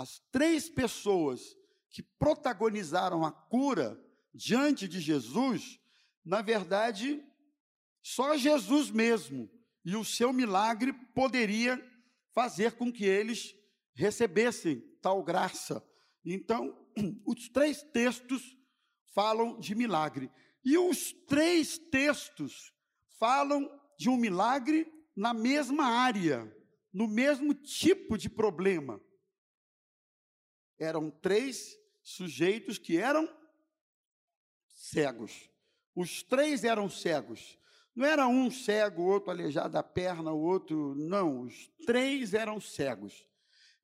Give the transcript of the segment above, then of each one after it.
as três pessoas que protagonizaram a cura diante de Jesus, na verdade, só Jesus mesmo e o seu milagre poderia fazer com que eles recebessem tal graça. Então, os três textos falam de milagre. E os três textos falam de um milagre na mesma área, no mesmo tipo de problema. Eram três sujeitos que eram cegos. Os três eram cegos. Não era um cego, outro aleijado da perna, o outro. Não, os três eram cegos.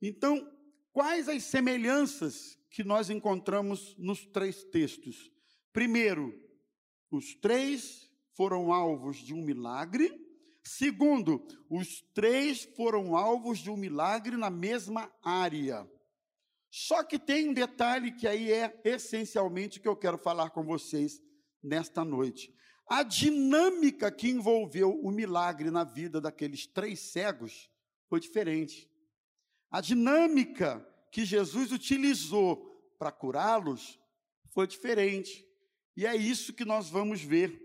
Então, quais as semelhanças que nós encontramos nos três textos? Primeiro, os três foram alvos de um milagre. Segundo, os três foram alvos de um milagre na mesma área. Só que tem um detalhe que aí é essencialmente que eu quero falar com vocês nesta noite. A dinâmica que envolveu o milagre na vida daqueles três cegos foi diferente. A dinâmica que Jesus utilizou para curá-los foi diferente. E é isso que nós vamos ver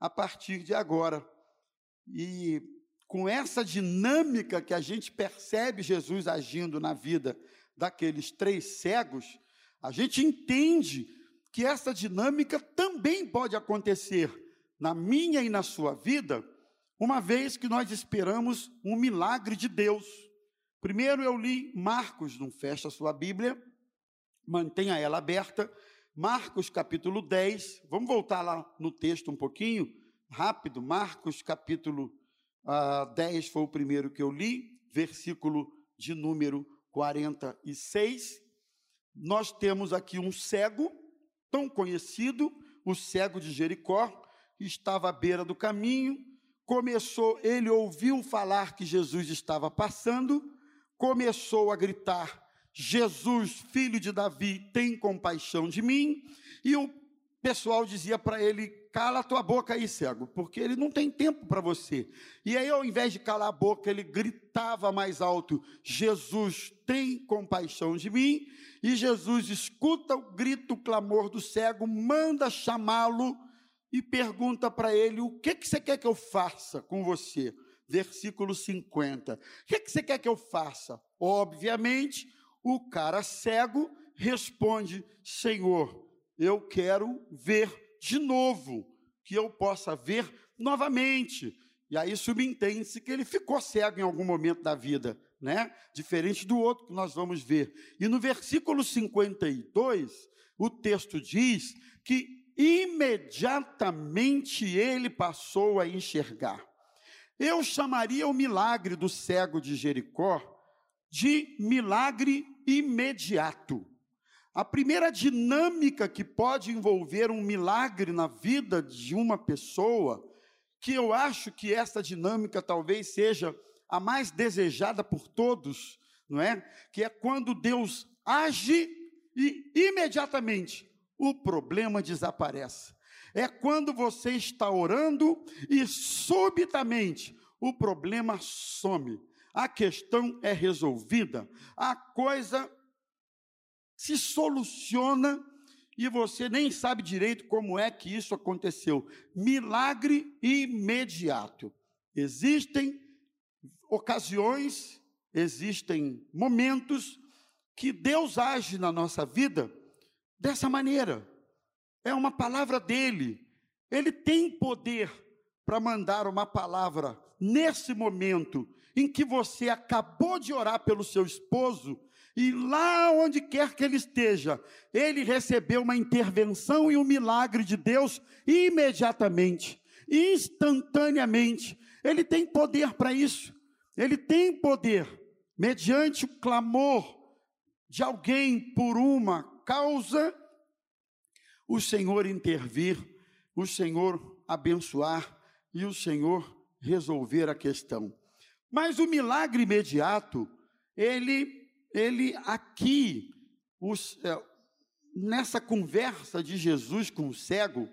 a partir de agora. E com essa dinâmica que a gente percebe Jesus agindo na vida daqueles três cegos, a gente entende que essa dinâmica também pode acontecer na minha e na sua vida, uma vez que nós esperamos um milagre de Deus. Primeiro eu li Marcos, não fecha sua Bíblia, mantenha ela aberta, Marcos capítulo 10, vamos voltar lá no texto um pouquinho, rápido, Marcos capítulo uh, ah, 10 foi o primeiro que eu li, versículo de número 46. Nós temos aqui um cego, tão conhecido, o cego de Jericó, estava à beira do caminho, começou, ele ouviu falar que Jesus estava passando, começou a gritar: Jesus, filho de Davi, tem compaixão de mim. E o pessoal dizia para ele: cala a tua boca aí, cego, porque ele não tem tempo para você. E aí, ao invés de calar a boca, ele gritava mais alto: Jesus, tem compaixão de mim. E Jesus escuta o grito, o clamor do cego, manda chamá-lo e pergunta para ele: O que, que você quer que eu faça com você? Versículo 50. O que, que você quer que eu faça? Obviamente, o cara cego responde: Senhor, eu quero ver de novo, que eu possa ver novamente. E aí subentende-se que ele ficou cego em algum momento da vida, né? Diferente do outro que nós vamos ver. E no versículo 52, o texto diz que imediatamente ele passou a enxergar. Eu chamaria o milagre do cego de Jericó de milagre imediato. A primeira dinâmica que pode envolver um milagre na vida de uma pessoa, que eu acho que essa dinâmica talvez seja a mais desejada por todos, não é? Que é quando Deus age e imediatamente o problema desaparece. É quando você está orando e subitamente o problema some. A questão é resolvida, a coisa se soluciona e você nem sabe direito como é que isso aconteceu. Milagre imediato. Existem ocasiões, existem momentos que Deus age na nossa vida dessa maneira. É uma palavra dele. Ele tem poder para mandar uma palavra nesse momento em que você acabou de orar pelo seu esposo e lá onde quer que ele esteja, ele recebeu uma intervenção e um milagre de Deus imediatamente, instantaneamente. Ele tem poder para isso. Ele tem poder, mediante o clamor de alguém por uma causa, o Senhor intervir, o Senhor abençoar e o Senhor resolver a questão. Mas o milagre imediato, ele, ele aqui, os, é, nessa conversa de Jesus com o cego,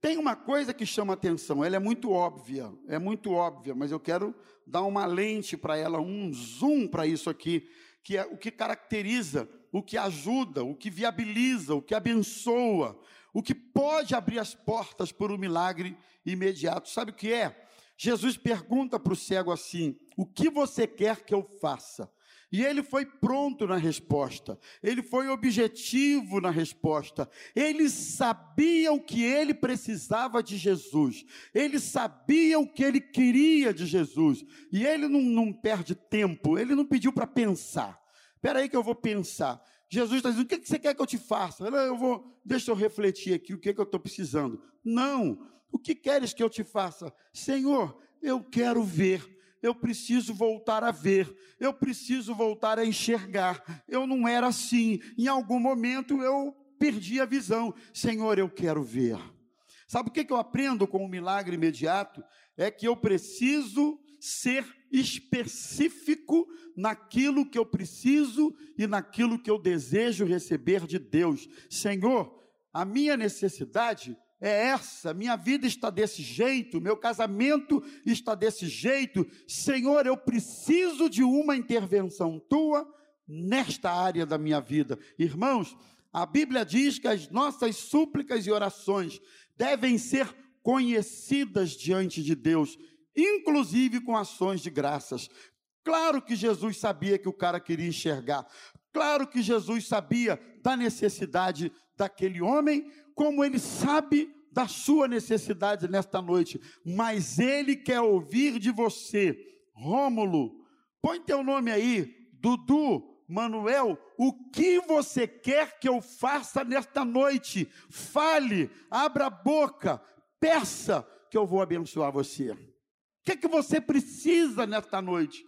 tem uma coisa que chama atenção, ela é muito óbvia, é muito óbvia, mas eu quero dar uma lente para ela, um zoom para isso aqui, que é o que caracteriza, o que ajuda, o que viabiliza, o que abençoa, o que pode abrir as portas por um milagre imediato. Sabe o que é? Jesus pergunta para o cego assim: O que você quer que eu faça? E ele foi pronto na resposta, ele foi objetivo na resposta, ele sabia o que ele precisava de Jesus, ele sabia o que ele queria de Jesus, e ele não, não perde tempo, ele não pediu para pensar. Espera aí que eu vou pensar. Jesus está dizendo: o que você quer que eu te faça? Eu vou, deixa eu refletir aqui o que, que eu estou precisando. Não, o que queres que eu te faça? Senhor, eu quero ver eu preciso voltar a ver, eu preciso voltar a enxergar. Eu não era assim, em algum momento eu perdi a visão. Senhor, eu quero ver. Sabe o que eu aprendo com o milagre imediato? É que eu preciso ser específico naquilo que eu preciso e naquilo que eu desejo receber de Deus. Senhor, a minha necessidade é essa, minha vida está desse jeito, meu casamento está desse jeito. Senhor, eu preciso de uma intervenção tua nesta área da minha vida. Irmãos, a Bíblia diz que as nossas súplicas e orações devem ser conhecidas diante de Deus, inclusive com ações de graças. Claro que Jesus sabia que o cara queria enxergar. Claro que Jesus sabia da necessidade daquele homem, como ele sabe da sua necessidade nesta noite, mas ele quer ouvir de você. Rômulo, põe teu nome aí, Dudu, Manuel, o que você quer que eu faça nesta noite? Fale, abra a boca, peça que eu vou abençoar você. O que, é que você precisa nesta noite?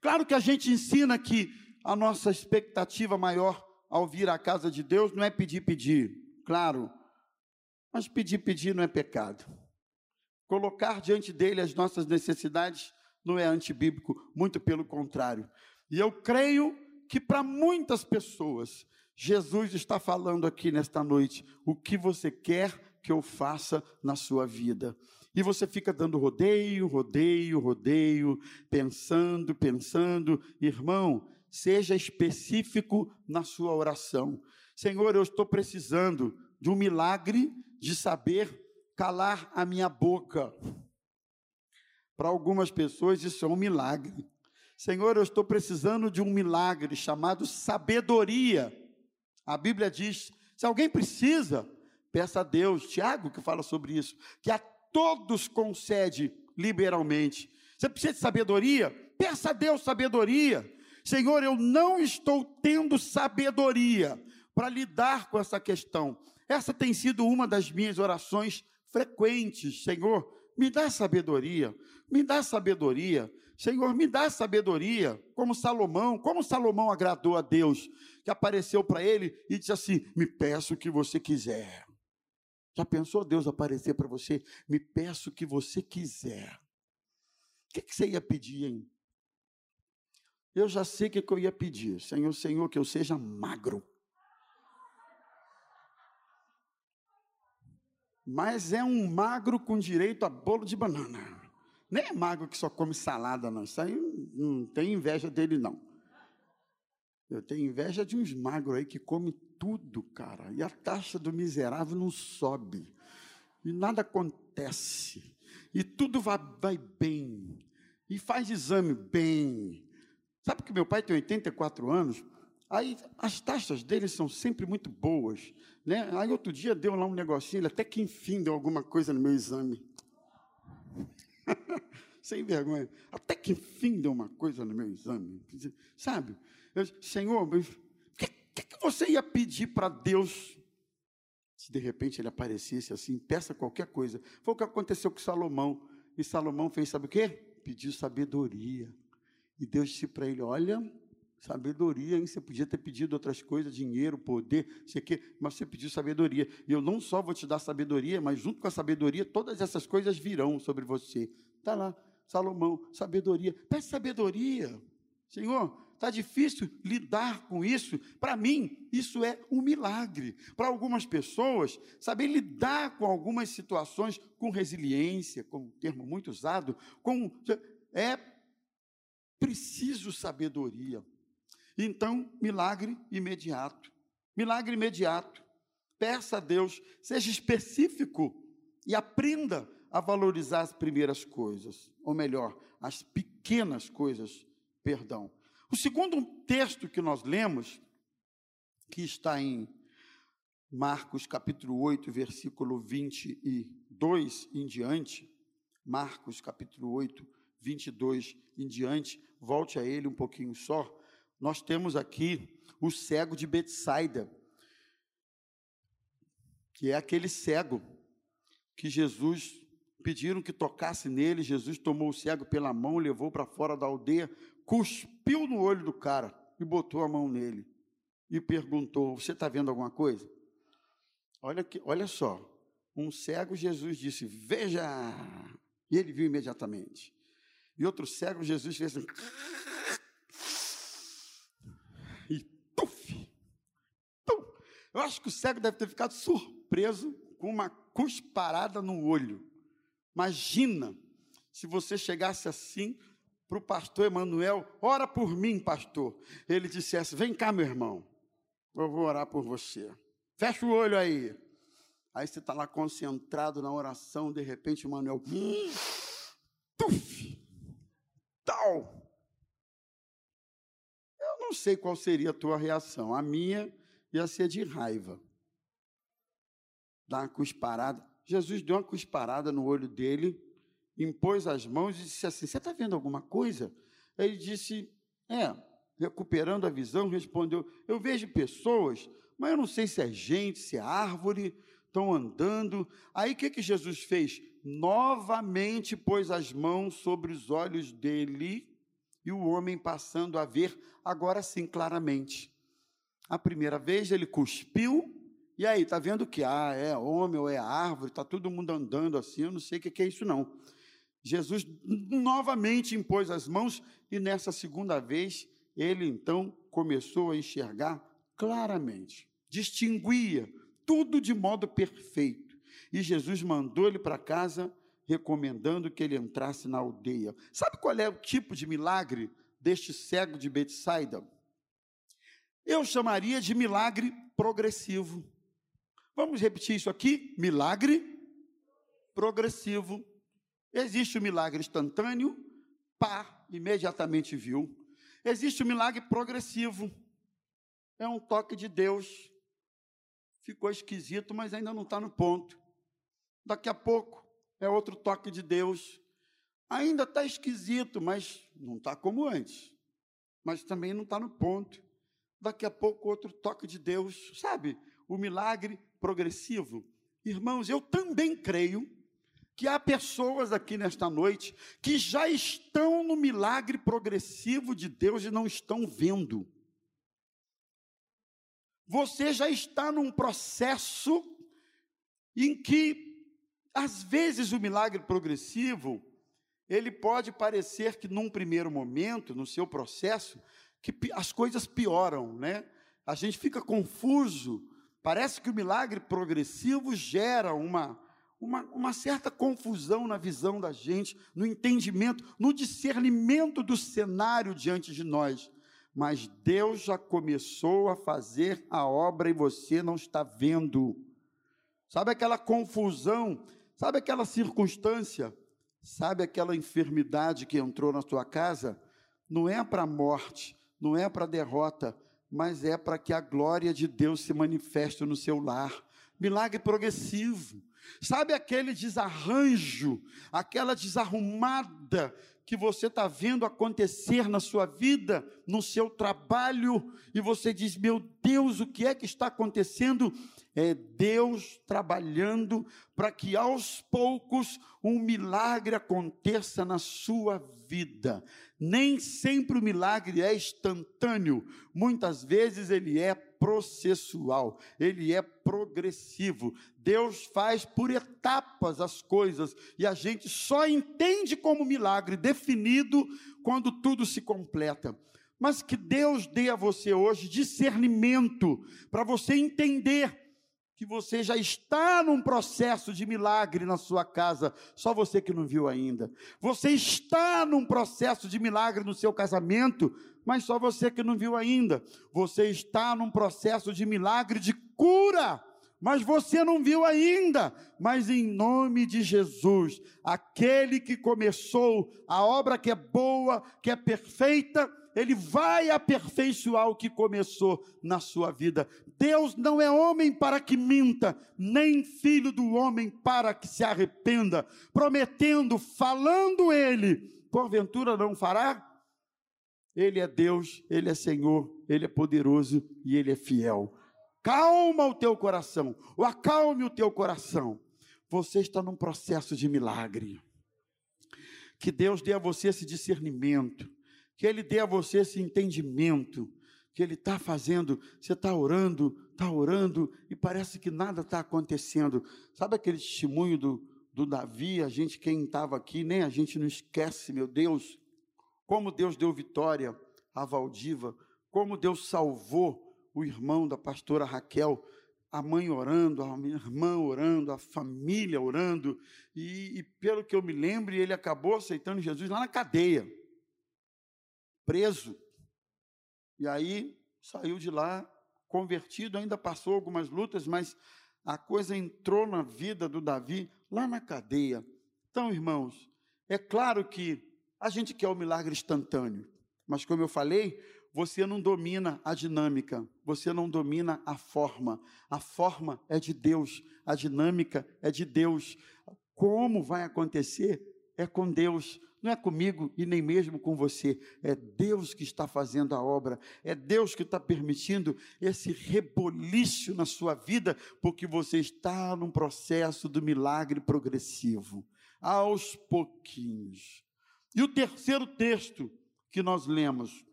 Claro que a gente ensina que a nossa expectativa maior ao vir à casa de Deus não é pedir, pedir. Claro, mas pedir, pedir não é pecado. Colocar diante dele as nossas necessidades não é antibíblico, muito pelo contrário. E eu creio que para muitas pessoas, Jesus está falando aqui nesta noite: o que você quer que eu faça na sua vida. E você fica dando rodeio, rodeio, rodeio, pensando, pensando. Irmão, seja específico na sua oração. Senhor, eu estou precisando de um milagre de saber calar a minha boca. Para algumas pessoas isso é um milagre. Senhor, eu estou precisando de um milagre chamado sabedoria. A Bíblia diz: se alguém precisa, peça a Deus. Tiago que fala sobre isso, que a todos concede liberalmente. Você precisa de sabedoria? Peça a Deus sabedoria. Senhor, eu não estou tendo sabedoria para lidar com essa questão. Essa tem sido uma das minhas orações frequentes. Senhor, me dá sabedoria, me dá sabedoria. Senhor, me dá sabedoria, como Salomão, como Salomão agradou a Deus, que apareceu para ele e disse assim: Me peço o que você quiser. Já pensou Deus aparecer para você? Me peço o que você quiser. O que, que você ia pedir, hein? Eu já sei o que, que eu ia pedir. Senhor, Senhor, que eu seja magro. mas é um magro com direito a bolo de banana. Nem é magro que só come salada, não. Isso aí não tem inveja dele, não. Eu tenho inveja de uns magros aí que come tudo, cara. E a taxa do miserável não sobe. E nada acontece. E tudo vai, vai bem. E faz exame bem. Sabe que meu pai tem 84 anos? Aí as taxas dele são sempre muito boas. Né? Aí outro dia deu lá um negocinho, ele até que enfim deu alguma coisa no meu exame. Sem vergonha. Até que enfim deu uma coisa no meu exame. Sabe? Eu, Senhor, o que, que, que você ia pedir para Deus se de repente ele aparecesse assim, peça qualquer coisa. Foi o que aconteceu com Salomão. E Salomão fez, sabe o quê? Pediu sabedoria. E Deus disse para ele: Olha, Sabedoria, hein? Você podia ter pedido outras coisas, dinheiro, poder, sei que, mas você pediu sabedoria. E eu não só vou te dar sabedoria, mas junto com a sabedoria, todas essas coisas virão sobre você. Está lá, Salomão, sabedoria. Peça sabedoria. Senhor, está difícil lidar com isso. Para mim, isso é um milagre. Para algumas pessoas, saber lidar com algumas situações com resiliência, com um termo muito usado, com, é preciso sabedoria. Então, milagre imediato. Milagre imediato. Peça a Deus, seja específico e aprenda a valorizar as primeiras coisas, ou melhor, as pequenas coisas, perdão. O segundo texto que nós lemos, que está em Marcos capítulo 8, versículo 22 em diante, Marcos capítulo 8, 22 em diante, volte a ele um pouquinho só. Nós temos aqui o cego de Betsaida, que é aquele cego que Jesus pediram que tocasse nele, Jesus tomou o cego pela mão, levou para fora da aldeia, cuspiu no olho do cara e botou a mão nele e perguntou: Você está vendo alguma coisa? Olha, que, olha só, um cego, Jesus disse: Veja! E ele viu imediatamente. E outro cego, Jesus fez assim. E tuf! Tum. Eu acho que o cego deve ter ficado surpreso com uma cusparada no olho. Imagina se você chegasse assim para o pastor Emanuel, ora por mim, pastor. Ele dissesse: Vem cá, meu irmão, eu vou orar por você. Fecha o olho aí. Aí você está lá concentrado na oração, de repente o Manuel, hum, tuf, tal. Eu não sei qual seria a tua reação. A minha ia ser de raiva. Dar uma cusparada. Jesus deu uma cusparada no olho dele, impôs as mãos e disse assim: Você está vendo alguma coisa? Ele disse: É, recuperando a visão, respondeu: Eu vejo pessoas, mas eu não sei se é gente, se é árvore, estão andando. Aí o que, que Jesus fez? Novamente pôs as mãos sobre os olhos dele e o homem passando a ver, agora sim, claramente. A primeira vez ele cuspiu e aí, tá vendo que ah, é homem ou é árvore, tá todo mundo andando assim, eu não sei o que é isso não. Jesus novamente impôs as mãos e nessa segunda vez ele então começou a enxergar claramente, distinguia tudo de modo perfeito. E Jesus mandou ele para casa, recomendando que ele entrasse na aldeia. Sabe qual é o tipo de milagre deste cego de Betsaida? Eu chamaria de milagre progressivo. Vamos repetir isso aqui? Milagre progressivo. Existe o milagre instantâneo, pá, imediatamente viu. Existe o milagre progressivo. É um toque de Deus. Ficou esquisito, mas ainda não está no ponto. Daqui a pouco é outro toque de Deus. Ainda está esquisito, mas não está como antes. Mas também não está no ponto. Daqui a pouco outro toque de Deus, sabe? O milagre progressivo. Irmãos, eu também creio que há pessoas aqui nesta noite que já estão no milagre progressivo de Deus e não estão vendo. Você já está num processo em que, às vezes, o milagre progressivo, ele pode parecer que, num primeiro momento, no seu processo, que as coisas pioram, né? A gente fica confuso Parece que o milagre progressivo gera uma, uma, uma, certa confusão na visão da gente, no entendimento, no discernimento do cenário diante de nós. Mas Deus já começou a fazer a obra e você não está vendo. Sabe aquela confusão? Sabe aquela circunstância? Sabe aquela enfermidade que entrou na sua casa? Não é para a morte, não é para a derrota, mas é para que a glória de Deus se manifeste no seu lar. Milagre progressivo. Sabe aquele desarranjo, aquela desarrumada que você está vendo acontecer na sua vida, no seu trabalho, e você diz: Meu Deus, o que é que está acontecendo? É Deus trabalhando para que aos poucos um milagre aconteça na sua vida. Nem sempre o milagre é instantâneo, muitas vezes ele é processual, ele é progressivo. Deus faz por etapas as coisas e a gente só entende como milagre definido quando tudo se completa. Mas que Deus dê a você hoje discernimento para você entender que você já está num processo de milagre na sua casa, só você que não viu ainda. Você está num processo de milagre no seu casamento, mas só você que não viu ainda. Você está num processo de milagre de cura, mas você não viu ainda. Mas em nome de Jesus, aquele que começou a obra que é boa, que é perfeita, ele vai aperfeiçoar o que começou na sua vida. Deus não é homem para que minta, nem filho do homem para que se arrependa, prometendo, falando ele, porventura não fará? Ele é Deus, Ele é Senhor, Ele é poderoso e Ele é fiel. Calma o teu coração, ou acalme o teu coração. Você está num processo de milagre. Que Deus dê a você esse discernimento, que Ele dê a você esse entendimento, que Ele está fazendo. Você está orando, está orando e parece que nada está acontecendo. Sabe aquele testemunho do, do Davi? A gente, quem estava aqui, nem a gente não esquece, meu Deus como Deus deu vitória a Valdiva, como Deus salvou o irmão da pastora Raquel, a mãe orando, a irmã orando, a família orando, e, e pelo que eu me lembro, ele acabou aceitando Jesus lá na cadeia, preso. E aí saiu de lá convertido, ainda passou algumas lutas, mas a coisa entrou na vida do Davi lá na cadeia. Então, irmãos, é claro que a gente quer o milagre instantâneo, mas como eu falei, você não domina a dinâmica, você não domina a forma. A forma é de Deus, a dinâmica é de Deus. Como vai acontecer é com Deus, não é comigo e nem mesmo com você. É Deus que está fazendo a obra, é Deus que está permitindo esse reboliço na sua vida, porque você está num processo do milagre progressivo, aos pouquinhos. E o terceiro texto que nós lemos,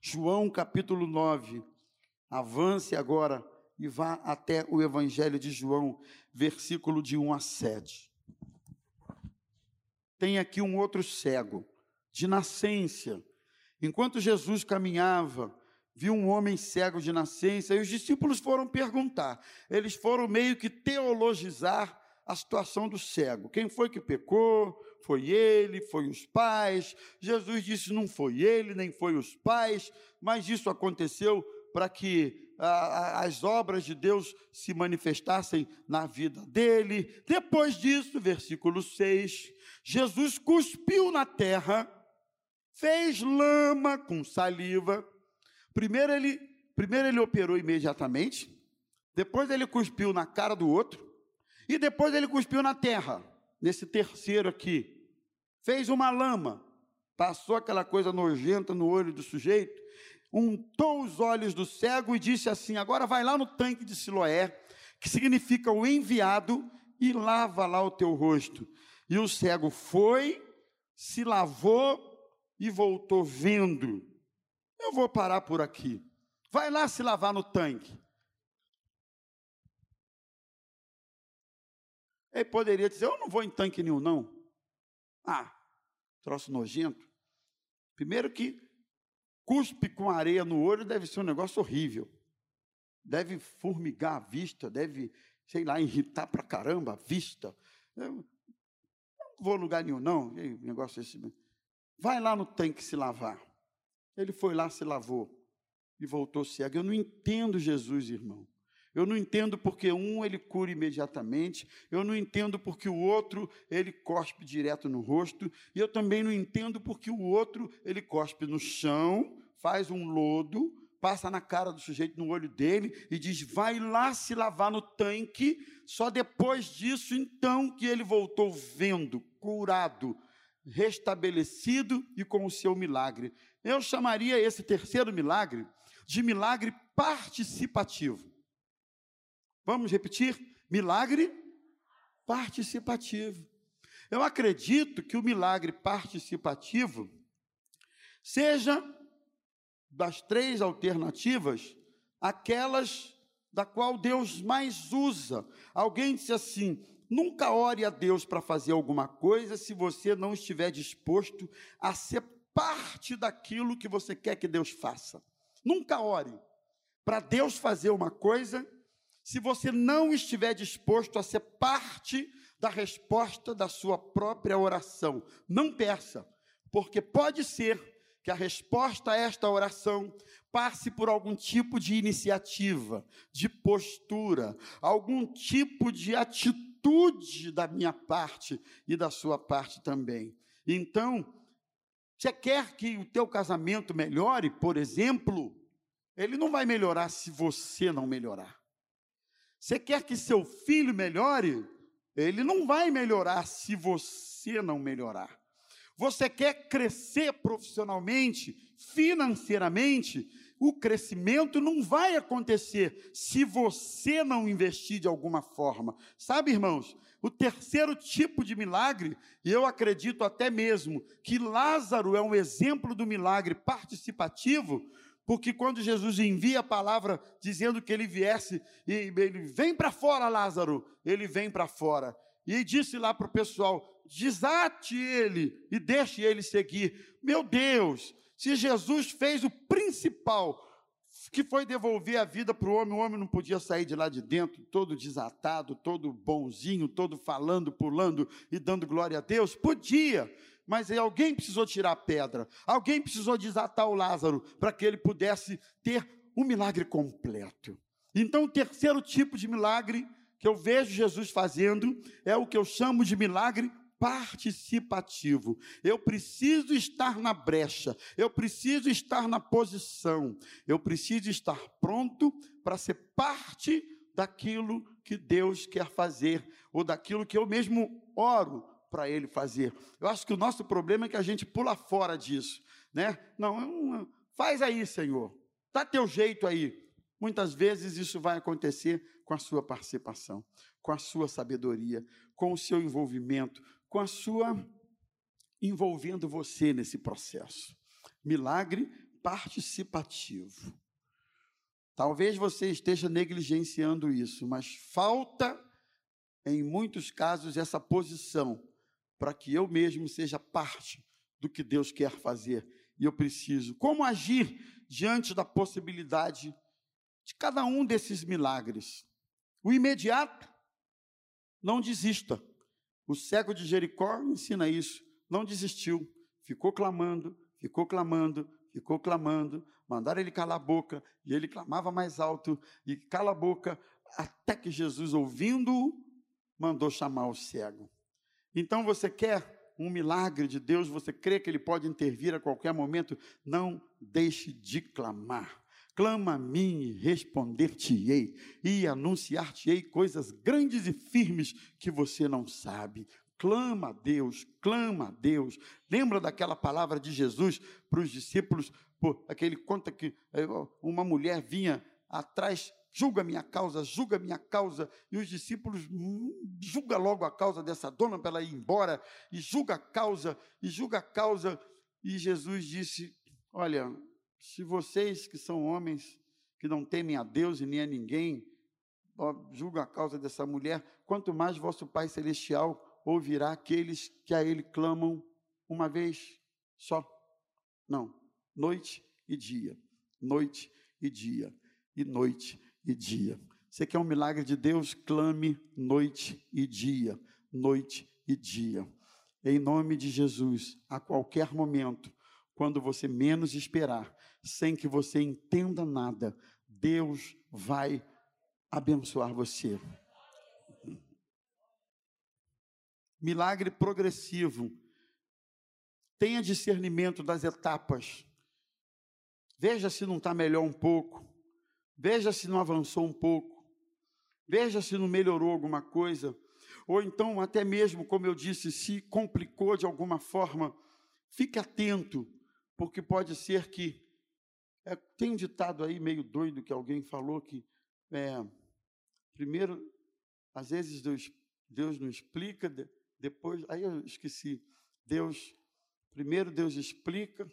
João capítulo 9. Avance agora e vá até o Evangelho de João, versículo de 1 a 7. Tem aqui um outro cego, de nascença. Enquanto Jesus caminhava, viu um homem cego de nascença, e os discípulos foram perguntar. Eles foram meio que teologizar a situação do cego. Quem foi que pecou? foi ele, foi os pais. Jesus disse: não foi ele, nem foi os pais, mas isso aconteceu para que a, as obras de Deus se manifestassem na vida dele. Depois disso, versículo 6, Jesus cuspiu na terra, fez lama com saliva. Primeiro ele, primeiro ele operou imediatamente, depois ele cuspiu na cara do outro, e depois ele cuspiu na terra nesse terceiro aqui, fez uma lama, passou aquela coisa nojenta no olho do sujeito, untou os olhos do cego e disse assim: Agora vai lá no tanque de Siloé, que significa o enviado, e lava lá o teu rosto. E o cego foi, se lavou e voltou vendo. Eu vou parar por aqui. Vai lá se lavar no tanque. Ele poderia dizer: Eu não vou em tanque nenhum, não. Ah, troço nojento. Primeiro que cuspe com areia no olho deve ser um negócio horrível. Deve formigar a vista, deve, sei lá, irritar pra caramba a vista. Eu não vou lugar nenhum, não. E negócio esse. Vai lá no tanque se lavar. Ele foi lá, se lavou e voltou cego. Eu não entendo Jesus, irmão. Eu não entendo porque um ele cura imediatamente, eu não entendo porque o outro ele cospe direto no rosto, e eu também não entendo porque o outro ele cospe no chão, faz um lodo, passa na cara do sujeito, no olho dele, e diz: vai lá se lavar no tanque. Só depois disso, então, que ele voltou vendo, curado, restabelecido e com o seu milagre. Eu chamaria esse terceiro milagre de milagre participativo. Vamos repetir? Milagre participativo. Eu acredito que o milagre participativo seja das três alternativas aquelas da qual Deus mais usa. Alguém disse assim: nunca ore a Deus para fazer alguma coisa se você não estiver disposto a ser parte daquilo que você quer que Deus faça. Nunca ore para Deus fazer uma coisa se você não estiver disposto a ser parte da resposta da sua própria oração. Não peça, porque pode ser que a resposta a esta oração passe por algum tipo de iniciativa, de postura, algum tipo de atitude da minha parte e da sua parte também. Então, você quer que o teu casamento melhore, por exemplo, ele não vai melhorar se você não melhorar. Você quer que seu filho melhore, ele não vai melhorar se você não melhorar. Você quer crescer profissionalmente, financeiramente, o crescimento não vai acontecer se você não investir de alguma forma. Sabe, irmãos, o terceiro tipo de milagre, e eu acredito até mesmo que Lázaro é um exemplo do milagre participativo, porque quando Jesus envia a palavra dizendo que ele viesse, e ele vem para fora, Lázaro, ele vem para fora. E disse lá para o pessoal: desate ele e deixe ele seguir. Meu Deus, se Jesus fez o principal, que foi devolver a vida para o homem, o homem não podia sair de lá de dentro, todo desatado, todo bonzinho, todo falando, pulando e dando glória a Deus? Podia, mas alguém precisou tirar a pedra, alguém precisou desatar o Lázaro para que ele pudesse ter um milagre completo. Então, o terceiro tipo de milagre que eu vejo Jesus fazendo é o que eu chamo de milagre participativo. Eu preciso estar na brecha, eu preciso estar na posição, eu preciso estar pronto para ser parte daquilo que Deus quer fazer, ou daquilo que eu mesmo oro para Ele fazer. Eu acho que o nosso problema é que a gente pula fora disso, né? Não, faz aí, Senhor, dá teu jeito aí. Muitas vezes isso vai acontecer com a sua participação, com a sua sabedoria, com o seu envolvimento, com a sua envolvendo você nesse processo. Milagre participativo. Talvez você esteja negligenciando isso, mas falta em muitos casos essa posição para que eu mesmo seja parte do que Deus quer fazer e eu preciso. Como agir diante da possibilidade de cada um desses milagres? O imediato, não desista. O cego de Jericó ensina isso. Não desistiu, ficou clamando, ficou clamando, ficou clamando. Mandaram ele calar a boca e ele clamava mais alto e cala a boca até que Jesus, ouvindo-o, mandou chamar o cego. Então você quer um milagre de Deus, você crê que ele pode intervir a qualquer momento, não deixe de clamar. Clama a mim e responder-te-ei, e anunciar-te-ei coisas grandes e firmes que você não sabe. Clama a Deus, clama a Deus. Lembra daquela palavra de Jesus para os discípulos? Aquele conta que eh, uma mulher vinha atrás, julga minha causa, julga minha causa, e os discípulos hum, julga logo a causa dessa dona para ela ir embora, e julga a causa, e julga a causa, e Jesus disse: Olha, se vocês que são homens, que não temem a Deus e nem a ninguém, julgam a causa dessa mulher, quanto mais vosso Pai Celestial ouvirá aqueles que a Ele clamam uma vez só. Não, noite e dia, noite e dia, e noite e dia. Você quer um milagre de Deus? Clame noite e dia, noite e dia. Em nome de Jesus, a qualquer momento, quando você menos esperar, sem que você entenda nada, Deus vai abençoar você. Milagre progressivo. Tenha discernimento das etapas. Veja se não está melhor um pouco. Veja se não avançou um pouco. Veja se não melhorou alguma coisa. Ou então, até mesmo, como eu disse, se complicou de alguma forma. Fique atento, porque pode ser que é, tem um ditado aí meio doido que alguém falou que, é, primeiro, às vezes Deus, Deus não explica, de, depois, aí eu esqueci. Deus, primeiro Deus explica,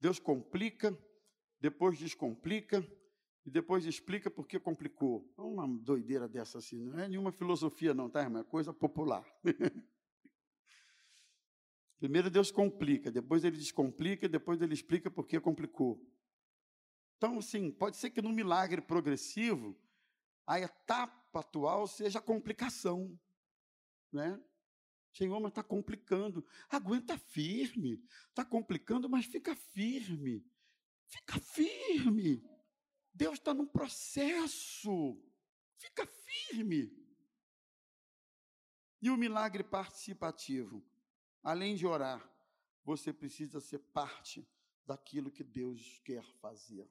Deus complica, depois descomplica, e depois explica porque complicou. É uma doideira dessa assim, não é nenhuma filosofia, não, tá, irmão? É coisa popular. Primeiro Deus complica, depois ele descomplica, depois ele explica porque complicou. Então, assim, pode ser que no milagre progressivo, a etapa atual seja a complicação, né? Senhor, mas está complicando. Aguenta firme. Está complicando, mas fica firme. Fica firme. Deus está num processo. Fica firme. E o milagre participativo. Além de orar, você precisa ser parte daquilo que Deus quer fazer.